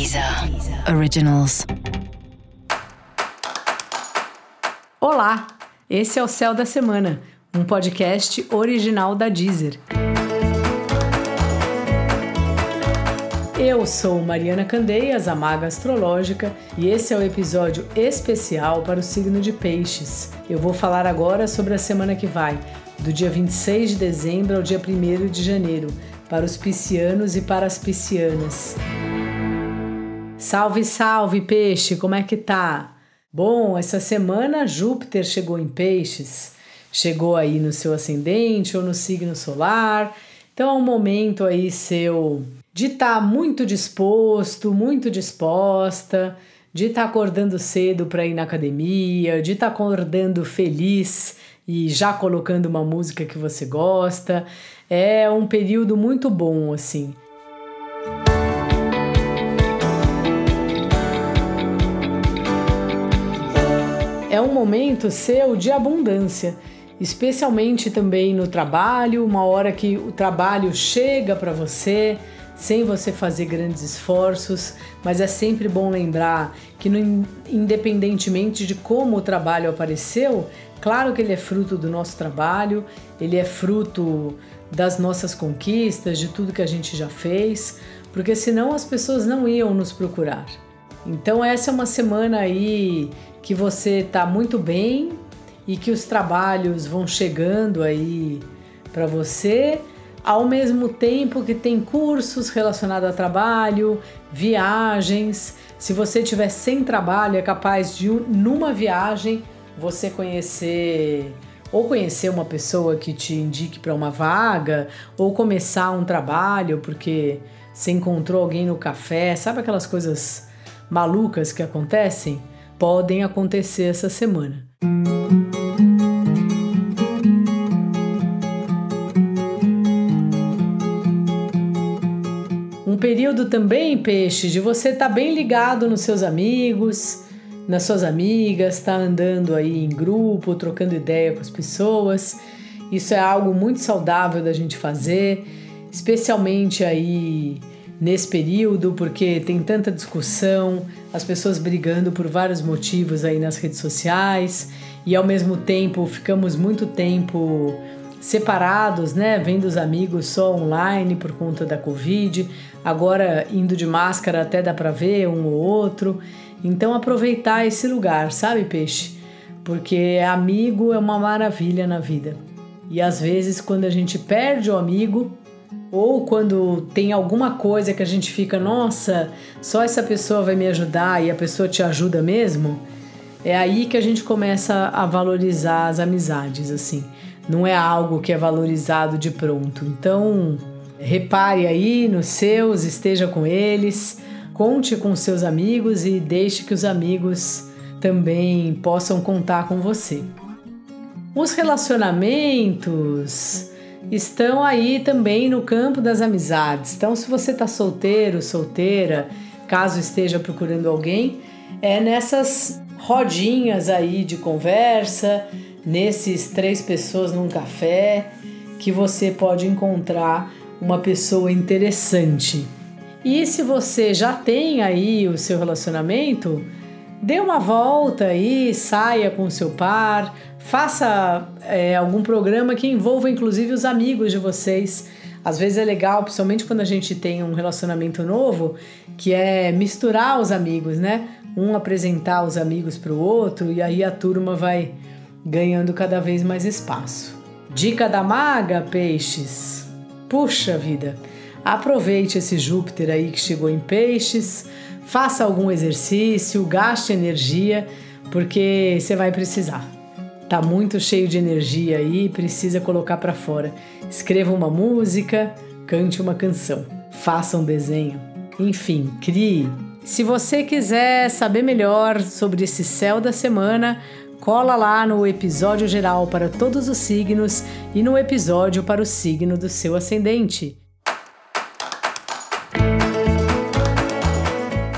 Deezer Originals. Olá, esse é o Céu da Semana, um podcast original da Deezer. Eu sou Mariana Candeias, a maga astrológica, e esse é o episódio especial para o signo de Peixes. Eu vou falar agora sobre a semana que vai, do dia 26 de dezembro ao dia 1 de janeiro, para os piscianos e para as piscianas. Salve, salve, peixe, como é que tá? Bom, essa semana Júpiter chegou em Peixes, chegou aí no seu ascendente ou no signo solar. Então é um momento aí seu de estar tá muito disposto, muito disposta, de estar tá acordando cedo para ir na academia, de estar tá acordando feliz e já colocando uma música que você gosta. É um período muito bom assim. Um momento seu de abundância, especialmente também no trabalho, uma hora que o trabalho chega para você sem você fazer grandes esforços, mas é sempre bom lembrar que no, independentemente de como o trabalho apareceu, claro que ele é fruto do nosso trabalho, ele é fruto das nossas conquistas, de tudo que a gente já fez, porque senão as pessoas não iam nos procurar. Então essa é uma semana aí que você está muito bem e que os trabalhos vão chegando aí para você, ao mesmo tempo que tem cursos relacionados a trabalho, viagens. Se você tiver sem trabalho, é capaz de numa viagem você conhecer ou conhecer uma pessoa que te indique para uma vaga, ou começar um trabalho porque você encontrou alguém no café, sabe aquelas coisas malucas que acontecem? Podem acontecer essa semana. Um período também, peixe, de você estar tá bem ligado nos seus amigos, nas suas amigas, estar tá andando aí em grupo, trocando ideia com as pessoas. Isso é algo muito saudável da gente fazer, especialmente aí nesse período, porque tem tanta discussão, as pessoas brigando por vários motivos aí nas redes sociais e ao mesmo tempo ficamos muito tempo separados, né, vendo os amigos só online por conta da Covid. Agora indo de máscara até dá para ver um ou outro. Então aproveitar esse lugar, sabe, peixe? Porque amigo é uma maravilha na vida. E às vezes quando a gente perde o amigo, ou quando tem alguma coisa que a gente fica, nossa, só essa pessoa vai me ajudar e a pessoa te ajuda mesmo, é aí que a gente começa a valorizar as amizades, assim. Não é algo que é valorizado de pronto. Então, repare aí nos seus, esteja com eles, conte com seus amigos e deixe que os amigos também possam contar com você. Os relacionamentos estão aí também no campo das amizades. Então, se você está solteiro, solteira, caso esteja procurando alguém, é nessas rodinhas aí de conversa, nesses três pessoas num café, que você pode encontrar uma pessoa interessante. E se você já tem aí o seu relacionamento, dê uma volta aí, saia com seu par, faça é, algum programa que envolva inclusive os amigos de vocês. Às vezes é legal, principalmente quando a gente tem um relacionamento novo, que é misturar os amigos, né? Um apresentar os amigos para o outro e aí a turma vai ganhando cada vez mais espaço. Dica da maga, peixes. Puxa vida, aproveite esse Júpiter aí que chegou em peixes faça algum exercício, gaste energia, porque você vai precisar. Tá muito cheio de energia aí, precisa colocar para fora. Escreva uma música, cante uma canção, faça um desenho, enfim, crie. Se você quiser saber melhor sobre esse céu da semana, cola lá no episódio geral para todos os signos e no episódio para o signo do seu ascendente.